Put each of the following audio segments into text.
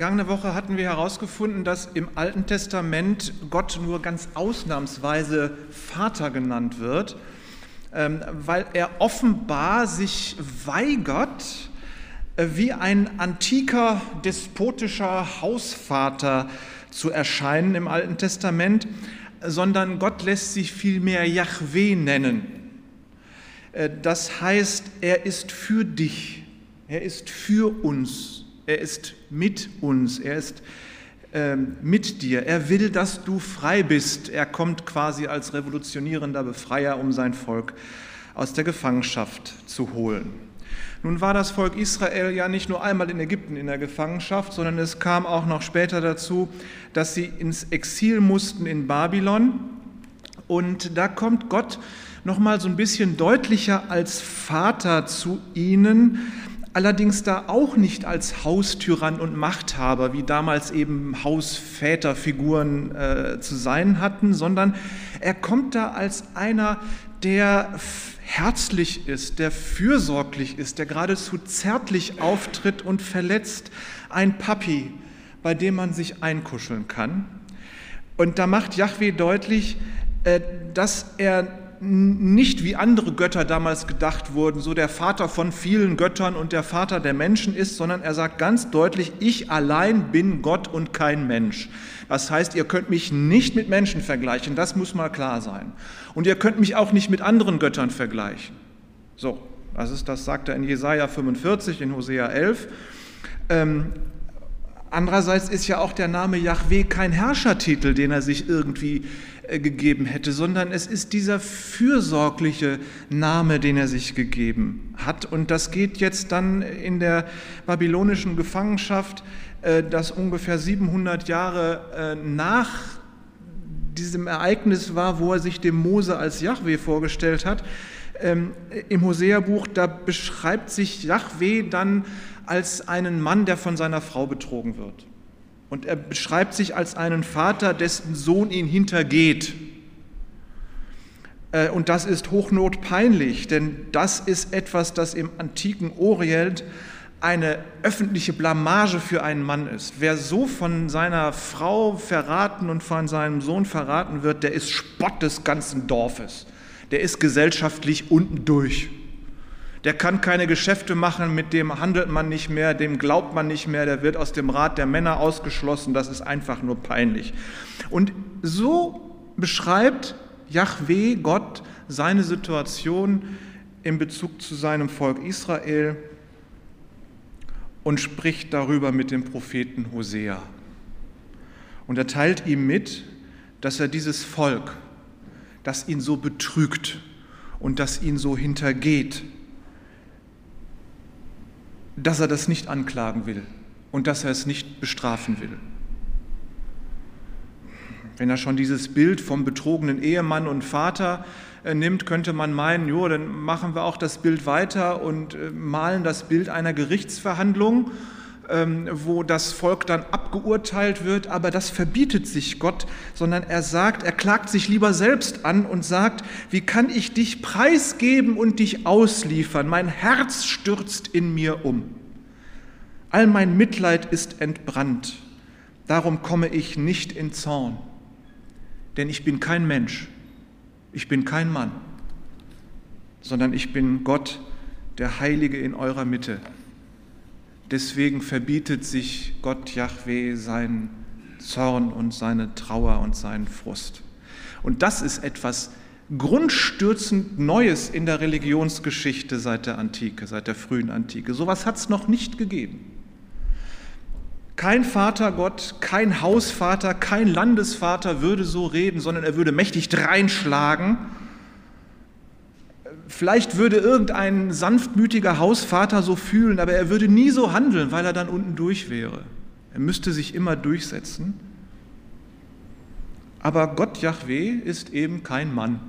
Vergangene Woche hatten wir herausgefunden, dass im Alten Testament Gott nur ganz ausnahmsweise Vater genannt wird, ähm, weil er offenbar sich weigert, äh, wie ein antiker despotischer Hausvater zu erscheinen im Alten Testament, sondern Gott lässt sich vielmehr Yahweh nennen. Äh, das heißt, er ist für dich, er ist für uns er ist mit uns, er ist ähm, mit dir. Er will, dass du frei bist. Er kommt quasi als revolutionierender Befreier, um sein Volk aus der Gefangenschaft zu holen. Nun war das Volk Israel ja nicht nur einmal in Ägypten in der Gefangenschaft, sondern es kam auch noch später dazu, dass sie ins Exil mussten in Babylon. Und da kommt Gott noch mal so ein bisschen deutlicher als Vater zu ihnen, allerdings da auch nicht als Haustyrann und Machthaber, wie damals eben Hausväterfiguren äh, zu sein hatten, sondern er kommt da als einer, der herzlich ist, der fürsorglich ist, der geradezu zärtlich auftritt und verletzt, ein Papi, bei dem man sich einkuscheln kann. Und da macht Yahweh deutlich, äh, dass er nicht wie andere Götter damals gedacht wurden, so der Vater von vielen Göttern und der Vater der Menschen ist, sondern er sagt ganz deutlich, ich allein bin Gott und kein Mensch. Das heißt, ihr könnt mich nicht mit Menschen vergleichen, das muss mal klar sein. Und ihr könnt mich auch nicht mit anderen Göttern vergleichen. So, das, ist, das sagt er in Jesaja 45, in Hosea 11. Ähm, Andererseits ist ja auch der Name Yahweh kein Herrschertitel, den er sich irgendwie gegeben hätte, sondern es ist dieser fürsorgliche Name, den er sich gegeben hat. Und das geht jetzt dann in der babylonischen Gefangenschaft, äh, das ungefähr 700 Jahre äh, nach diesem Ereignis war, wo er sich dem Mose als Yahweh vorgestellt hat. Ähm, Im Hosea-Buch, da beschreibt sich Yahweh dann als einen Mann, der von seiner Frau betrogen wird. Und er beschreibt sich als einen Vater, dessen Sohn ihn hintergeht. Äh, und das ist hochnotpeinlich, denn das ist etwas, das im antiken Orient eine öffentliche Blamage für einen Mann ist. Wer so von seiner Frau verraten und von seinem Sohn verraten wird, der ist Spott des ganzen Dorfes. Der ist gesellschaftlich unten durch der kann keine Geschäfte machen, mit dem handelt man nicht mehr, dem glaubt man nicht mehr, der wird aus dem Rat der Männer ausgeschlossen, das ist einfach nur peinlich. Und so beschreibt Yahweh, Gott, seine Situation in Bezug zu seinem Volk Israel und spricht darüber mit dem Propheten Hosea. Und er teilt ihm mit, dass er dieses Volk, das ihn so betrügt und das ihn so hintergeht, dass er das nicht anklagen will und dass er es nicht bestrafen will. Wenn er schon dieses Bild vom betrogenen Ehemann und Vater äh, nimmt, könnte man meinen, jo, dann machen wir auch das Bild weiter und äh, malen das Bild einer Gerichtsverhandlung, wo das Volk dann abgeurteilt wird, aber das verbietet sich Gott, sondern er sagt, er klagt sich lieber selbst an und sagt, wie kann ich dich preisgeben und dich ausliefern? Mein Herz stürzt in mir um. All mein Mitleid ist entbrannt. Darum komme ich nicht in Zorn. Denn ich bin kein Mensch, ich bin kein Mann, sondern ich bin Gott, der Heilige in eurer Mitte. Deswegen verbietet sich Gott Yahweh seinen Zorn und seine Trauer und seinen Frust. Und das ist etwas grundstürzend Neues in der Religionsgeschichte seit der Antike, seit der frühen Antike. So etwas hat es noch nicht gegeben. Kein Vatergott, kein Hausvater, kein Landesvater würde so reden, sondern er würde mächtig dreinschlagen. Vielleicht würde irgendein sanftmütiger Hausvater so fühlen, aber er würde nie so handeln, weil er dann unten durch wäre. Er müsste sich immer durchsetzen. Aber Gott Yahweh ist eben kein Mann,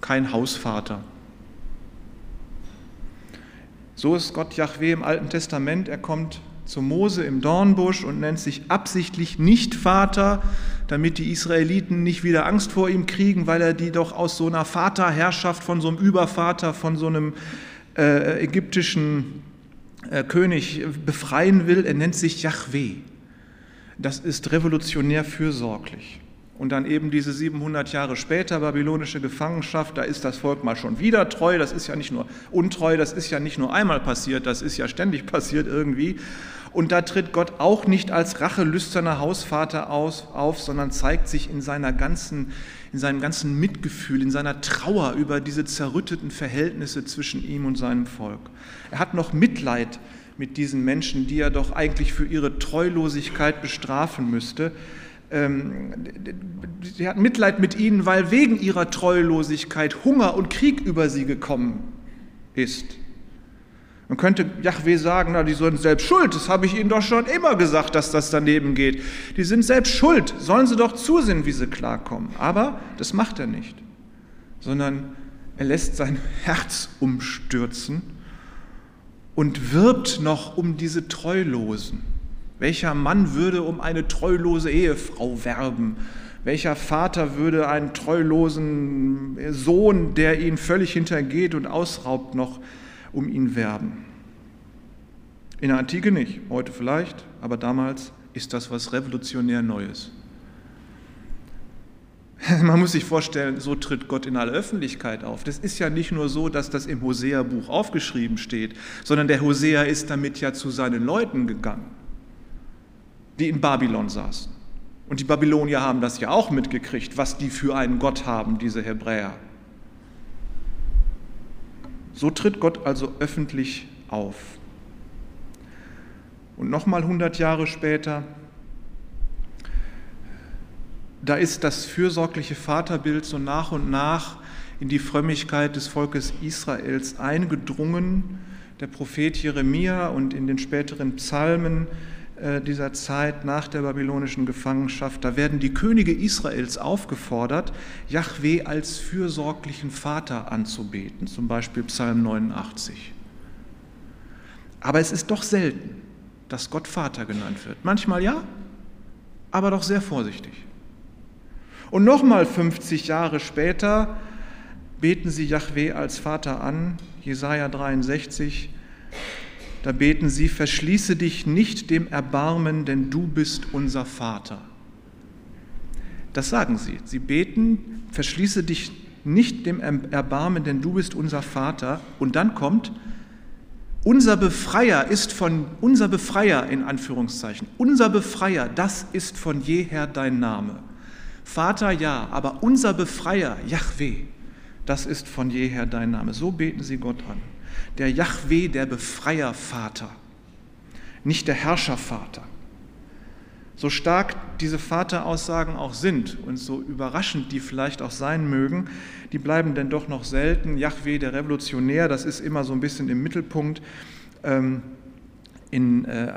kein Hausvater. So ist Gott Yahweh im Alten Testament. Er kommt zu Mose im Dornbusch und nennt sich absichtlich nicht Vater, damit die Israeliten nicht wieder Angst vor ihm kriegen, weil er die doch aus so einer Vaterherrschaft, von so einem Übervater, von so einem äh, ägyptischen äh, König befreien will. Er nennt sich Yahweh. Das ist revolutionär fürsorglich. Und dann eben diese 700 Jahre später babylonische Gefangenschaft, da ist das Volk mal schon wieder treu. Das ist ja nicht nur untreu, das ist ja nicht nur einmal passiert, das ist ja ständig passiert irgendwie. Und da tritt Gott auch nicht als rachelüsterner Hausvater aus, auf, sondern zeigt sich in, seiner ganzen, in seinem ganzen Mitgefühl, in seiner Trauer über diese zerrütteten Verhältnisse zwischen ihm und seinem Volk. Er hat noch Mitleid mit diesen Menschen, die er doch eigentlich für ihre Treulosigkeit bestrafen müsste. Ähm, sie hat Mitleid mit ihnen, weil wegen ihrer Treulosigkeit Hunger und Krieg über sie gekommen ist. Man könnte Yahweh sagen, na, die sind selbst schuld, das habe ich ihnen doch schon immer gesagt, dass das daneben geht. Die sind selbst schuld, sollen sie doch zusehen, wie sie klarkommen. Aber das macht er nicht, sondern er lässt sein Herz umstürzen und wirbt noch um diese Treulosen. Welcher Mann würde um eine treulose Ehefrau werben? Welcher Vater würde einen treulosen Sohn, der ihn völlig hintergeht und ausraubt, noch um ihn werben? In der Antike nicht, heute vielleicht, aber damals ist das was revolutionär Neues. Man muss sich vorstellen, so tritt Gott in aller Öffentlichkeit auf. Das ist ja nicht nur so, dass das im Hosea-Buch aufgeschrieben steht, sondern der Hosea ist damit ja zu seinen Leuten gegangen die in Babylon saßen. Und die Babylonier haben das ja auch mitgekriegt, was die für einen Gott haben, diese Hebräer. So tritt Gott also öffentlich auf. Und nochmal 100 Jahre später, da ist das fürsorgliche Vaterbild so nach und nach in die Frömmigkeit des Volkes Israels eingedrungen. Der Prophet Jeremia und in den späteren Psalmen dieser Zeit nach der babylonischen Gefangenschaft, da werden die Könige Israels aufgefordert, Yahweh als fürsorglichen Vater anzubeten, zum Beispiel Psalm 89. Aber es ist doch selten, dass Gott Vater genannt wird. Manchmal ja, aber doch sehr vorsichtig. Und nochmal 50 Jahre später beten sie Yahweh als Vater an, Jesaja 63. Da beten sie, verschließe dich nicht dem Erbarmen, denn du bist unser Vater. Das sagen sie. Sie beten, verschließe dich nicht dem Erbarmen, denn du bist unser Vater. Und dann kommt, unser Befreier ist von, unser Befreier in Anführungszeichen, unser Befreier, das ist von jeher dein Name. Vater ja, aber unser Befreier, Yahweh, das ist von jeher dein Name. So beten sie Gott an der Yahweh, der Befreiervater, nicht der Herrschervater. So stark diese Vateraussagen auch sind und so überraschend die vielleicht auch sein mögen, die bleiben denn doch noch selten. Yahweh, der Revolutionär, das ist immer so ein bisschen im Mittelpunkt. Ähm, in äh,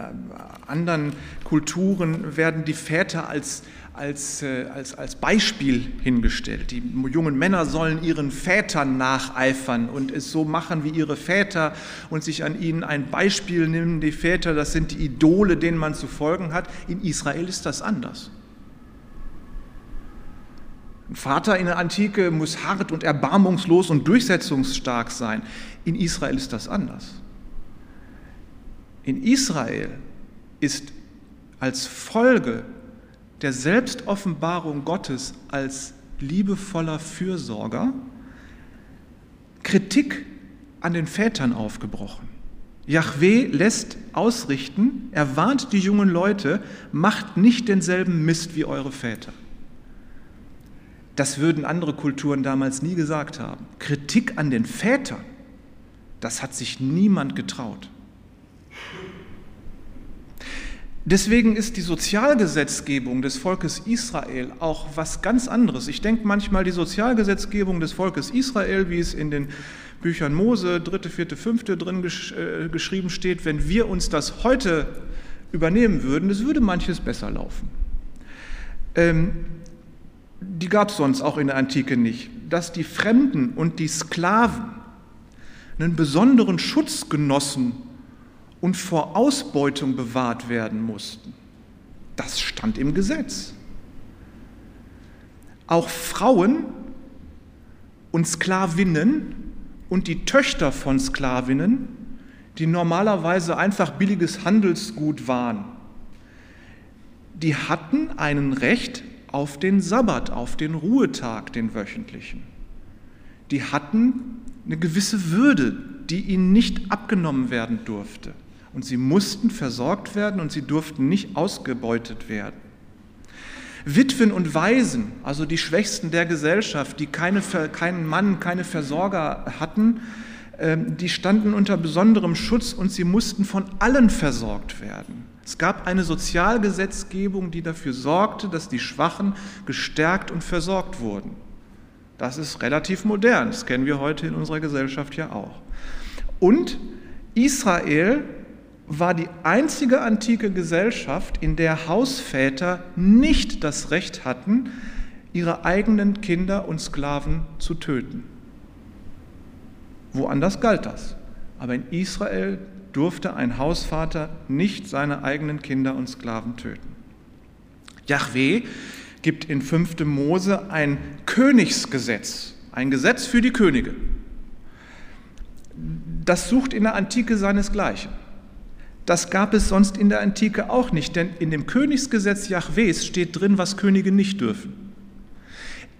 anderen Kulturen werden die Väter als als, äh, als, als Beispiel hingestellt. Die jungen Männer sollen ihren Vätern nacheifern und es so machen wie ihre Väter und sich an ihnen ein Beispiel nehmen. Die Väter, das sind die Idole, denen man zu folgen hat. In Israel ist das anders. Ein Vater in der Antike muss hart und erbarmungslos und durchsetzungsstark sein. In Israel ist das anders. In Israel ist als Folge der Selbstoffenbarung Gottes als liebevoller Fürsorger Kritik an den Vätern aufgebrochen. Yahweh lässt ausrichten, er warnt die jungen Leute, macht nicht denselben Mist wie eure Väter. Das würden andere Kulturen damals nie gesagt haben. Kritik an den Vätern, das hat sich niemand getraut. Deswegen ist die Sozialgesetzgebung des Volkes Israel auch was ganz anderes. Ich denke manchmal, die Sozialgesetzgebung des Volkes Israel, wie es in den Büchern Mose, dritte, vierte, fünfte drin gesch äh, geschrieben steht, wenn wir uns das heute übernehmen würden, das würde manches besser laufen. Ähm, die gab es sonst auch in der Antike nicht. Dass die Fremden und die Sklaven einen besonderen Schutz genossen und vor Ausbeutung bewahrt werden mussten. Das stand im Gesetz. Auch Frauen und Sklavinnen und die Töchter von Sklavinnen, die normalerweise einfach billiges Handelsgut waren, die hatten ein Recht auf den Sabbat, auf den Ruhetag, den wöchentlichen. Die hatten eine gewisse Würde, die ihnen nicht abgenommen werden durfte. Und sie mussten versorgt werden und sie durften nicht ausgebeutet werden. Witwen und Waisen, also die Schwächsten der Gesellschaft, die keine, keinen Mann, keine Versorger hatten, ähm, die standen unter besonderem Schutz und sie mussten von allen versorgt werden. Es gab eine Sozialgesetzgebung, die dafür sorgte, dass die Schwachen gestärkt und versorgt wurden. Das ist relativ modern, das kennen wir heute in unserer Gesellschaft ja auch. Und Israel war die einzige antike Gesellschaft, in der Hausväter nicht das Recht hatten, ihre eigenen Kinder und Sklaven zu töten. Woanders galt das. Aber in Israel durfte ein Hausvater nicht seine eigenen Kinder und Sklaven töten. Yahweh gibt in 5. Mose ein Königsgesetz, ein Gesetz für die Könige. Das sucht in der Antike seinesgleichen. Das gab es sonst in der Antike auch nicht, denn in dem Königsgesetz Jahwes steht drin, was Könige nicht dürfen.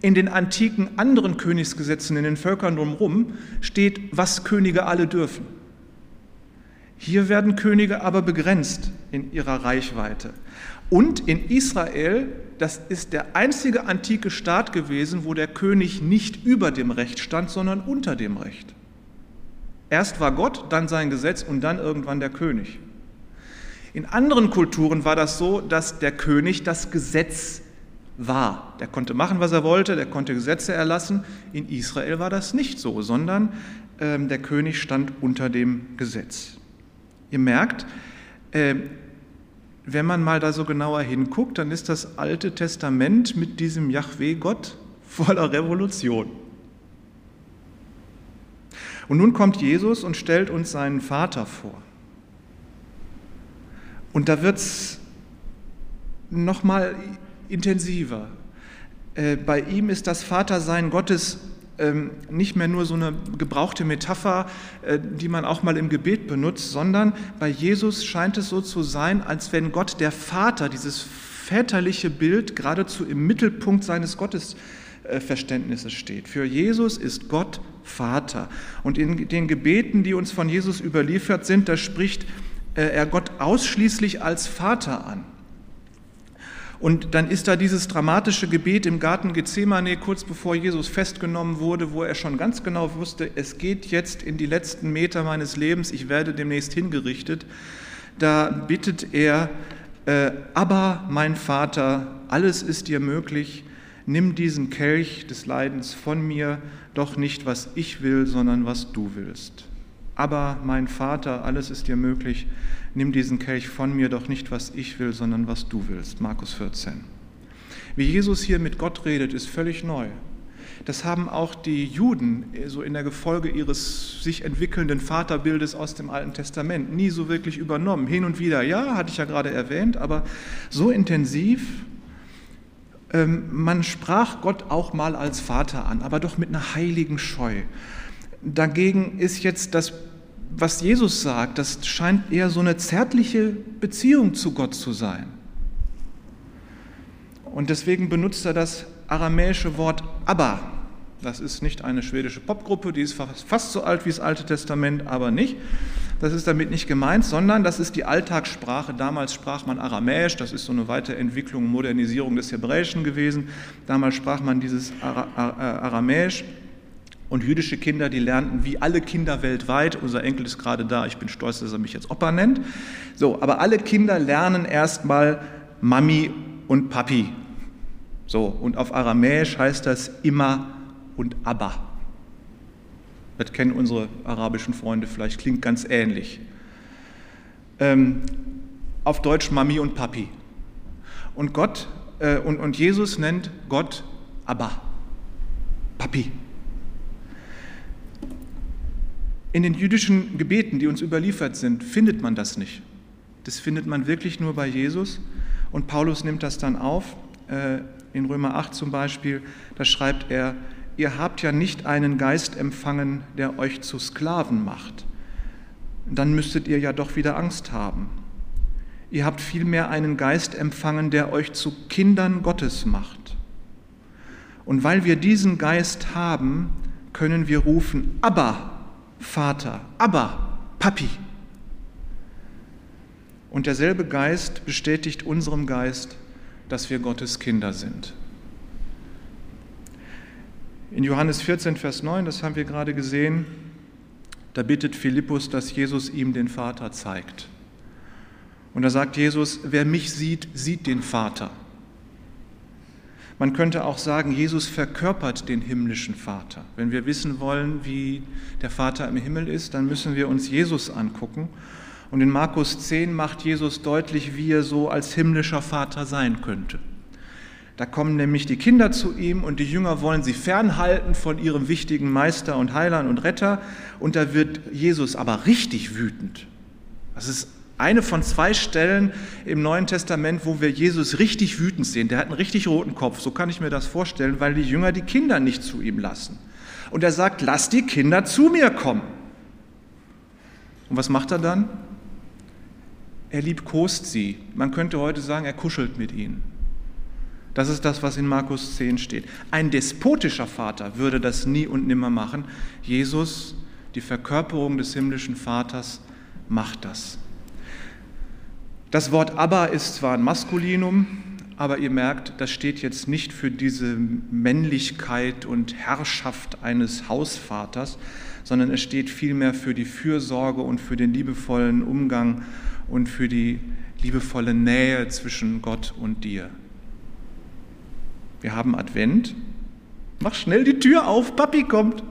In den antiken anderen Königsgesetzen in den Völkern drumherum steht, was Könige alle dürfen. Hier werden Könige aber begrenzt in ihrer Reichweite. Und in Israel, das ist der einzige antike Staat gewesen, wo der König nicht über dem Recht stand, sondern unter dem Recht. Erst war Gott, dann sein Gesetz und dann irgendwann der König. In anderen Kulturen war das so, dass der König das Gesetz war. Der konnte machen, was er wollte, der konnte Gesetze erlassen. In Israel war das nicht so, sondern ähm, der König stand unter dem Gesetz. Ihr merkt, äh, wenn man mal da so genauer hinguckt, dann ist das Alte Testament mit diesem Yahweh-Gott voller Revolution. Und nun kommt Jesus und stellt uns seinen Vater vor. Und da wird es nochmal intensiver. Äh, bei ihm ist das Vatersein Gottes ähm, nicht mehr nur so eine gebrauchte Metapher, äh, die man auch mal im Gebet benutzt, sondern bei Jesus scheint es so zu sein, als wenn Gott der Vater, dieses väterliche Bild, geradezu im Mittelpunkt seines Gottesverständnisses steht. Für Jesus ist Gott Vater. Und in den Gebeten, die uns von Jesus überliefert sind, da spricht er Gott ausschließlich als Vater an. Und dann ist da dieses dramatische Gebet im Garten Gethsemane, kurz bevor Jesus festgenommen wurde, wo er schon ganz genau wusste, es geht jetzt in die letzten Meter meines Lebens, ich werde demnächst hingerichtet. Da bittet er, äh, aber mein Vater, alles ist dir möglich, nimm diesen Kelch des Leidens von mir, doch nicht was ich will, sondern was du willst. Aber mein Vater, alles ist dir möglich, nimm diesen Kelch von mir, doch nicht was ich will, sondern was du willst. Markus 14. Wie Jesus hier mit Gott redet, ist völlig neu. Das haben auch die Juden so in der Gefolge ihres sich entwickelnden Vaterbildes aus dem Alten Testament nie so wirklich übernommen. Hin und wieder, ja, hatte ich ja gerade erwähnt, aber so intensiv. Ähm, man sprach Gott auch mal als Vater an, aber doch mit einer heiligen Scheu. Dagegen ist jetzt das was Jesus sagt, das scheint eher so eine zärtliche Beziehung zu Gott zu sein. Und deswegen benutzt er das aramäische Wort Abba. Das ist nicht eine schwedische Popgruppe, die ist fast so alt wie das Alte Testament, aber nicht. Das ist damit nicht gemeint, sondern das ist die Alltagssprache. Damals sprach man Aramäisch, das ist so eine Weiterentwicklung, Modernisierung des Hebräischen gewesen. Damals sprach man dieses Aramäisch. Und jüdische Kinder, die lernten wie alle Kinder weltweit, unser Enkel ist gerade da, ich bin stolz, dass er mich jetzt Opa nennt. So, aber alle Kinder lernen erstmal Mami und Papi. So, und auf Aramäisch heißt das immer und Abba. Das kennen unsere arabischen Freunde vielleicht, klingt ganz ähnlich. Ähm, auf Deutsch Mami und Papi. Und Gott äh, und, und Jesus nennt Gott Abba, Papi. In den jüdischen Gebeten, die uns überliefert sind, findet man das nicht. Das findet man wirklich nur bei Jesus. Und Paulus nimmt das dann auf. Äh, in Römer 8 zum Beispiel, da schreibt er, ihr habt ja nicht einen Geist empfangen, der euch zu Sklaven macht. dann müsstet ihr ja doch wieder Angst haben. Ihr habt vielmehr einen Geist empfangen, der euch zu Kindern Gottes macht. Und weil wir diesen Geist haben, können wir rufen, aber Vater, aber Papi. Und derselbe Geist bestätigt unserem Geist, dass wir Gottes Kinder sind. In Johannes 14, Vers 9, das haben wir gerade gesehen, da bittet Philippus, dass Jesus ihm den Vater zeigt. Und da sagt Jesus, wer mich sieht, sieht den Vater. Man könnte auch sagen, Jesus verkörpert den himmlischen Vater. Wenn wir wissen wollen, wie der Vater im Himmel ist, dann müssen wir uns Jesus angucken. Und in Markus 10 macht Jesus deutlich, wie er so als himmlischer Vater sein könnte. Da kommen nämlich die Kinder zu ihm und die Jünger wollen sie fernhalten von ihrem wichtigen Meister und Heiland und Retter. Und da wird Jesus aber richtig wütend. Das ist eine von zwei Stellen im Neuen Testament, wo wir Jesus richtig wütend sehen. Der hat einen richtig roten Kopf, so kann ich mir das vorstellen, weil die Jünger die Kinder nicht zu ihm lassen. Und er sagt, lass die Kinder zu mir kommen. Und was macht er dann? Er liebkost sie. Man könnte heute sagen, er kuschelt mit ihnen. Das ist das, was in Markus 10 steht. Ein despotischer Vater würde das nie und nimmer machen. Jesus, die Verkörperung des himmlischen Vaters, macht das. Das Wort Abba ist zwar ein Maskulinum, aber ihr merkt, das steht jetzt nicht für diese Männlichkeit und Herrschaft eines Hausvaters, sondern es steht vielmehr für die Fürsorge und für den liebevollen Umgang und für die liebevolle Nähe zwischen Gott und dir. Wir haben Advent. Mach schnell die Tür auf, Papi kommt.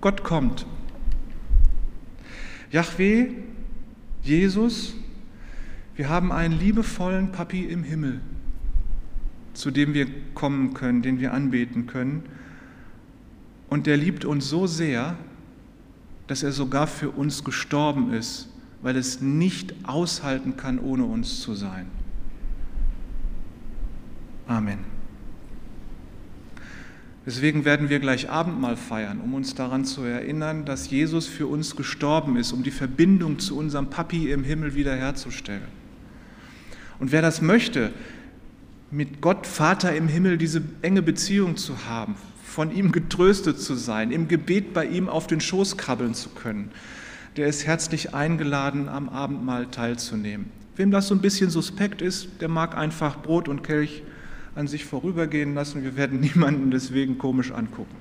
Gott kommt. Yahweh Jesus, wir haben einen liebevollen Papi im Himmel, zu dem wir kommen können, den wir anbeten können. Und der liebt uns so sehr, dass er sogar für uns gestorben ist, weil es nicht aushalten kann, ohne uns zu sein. Amen. Deswegen werden wir gleich Abendmahl feiern, um uns daran zu erinnern, dass Jesus für uns gestorben ist, um die Verbindung zu unserem Papi im Himmel wiederherzustellen. Und wer das möchte, mit Gott Vater im Himmel diese enge Beziehung zu haben, von ihm getröstet zu sein, im Gebet bei ihm auf den Schoß krabbeln zu können, der ist herzlich eingeladen, am Abendmahl teilzunehmen. Wem das so ein bisschen suspekt ist, der mag einfach Brot und Kelch an sich vorübergehen lassen. Wir werden niemanden deswegen komisch angucken.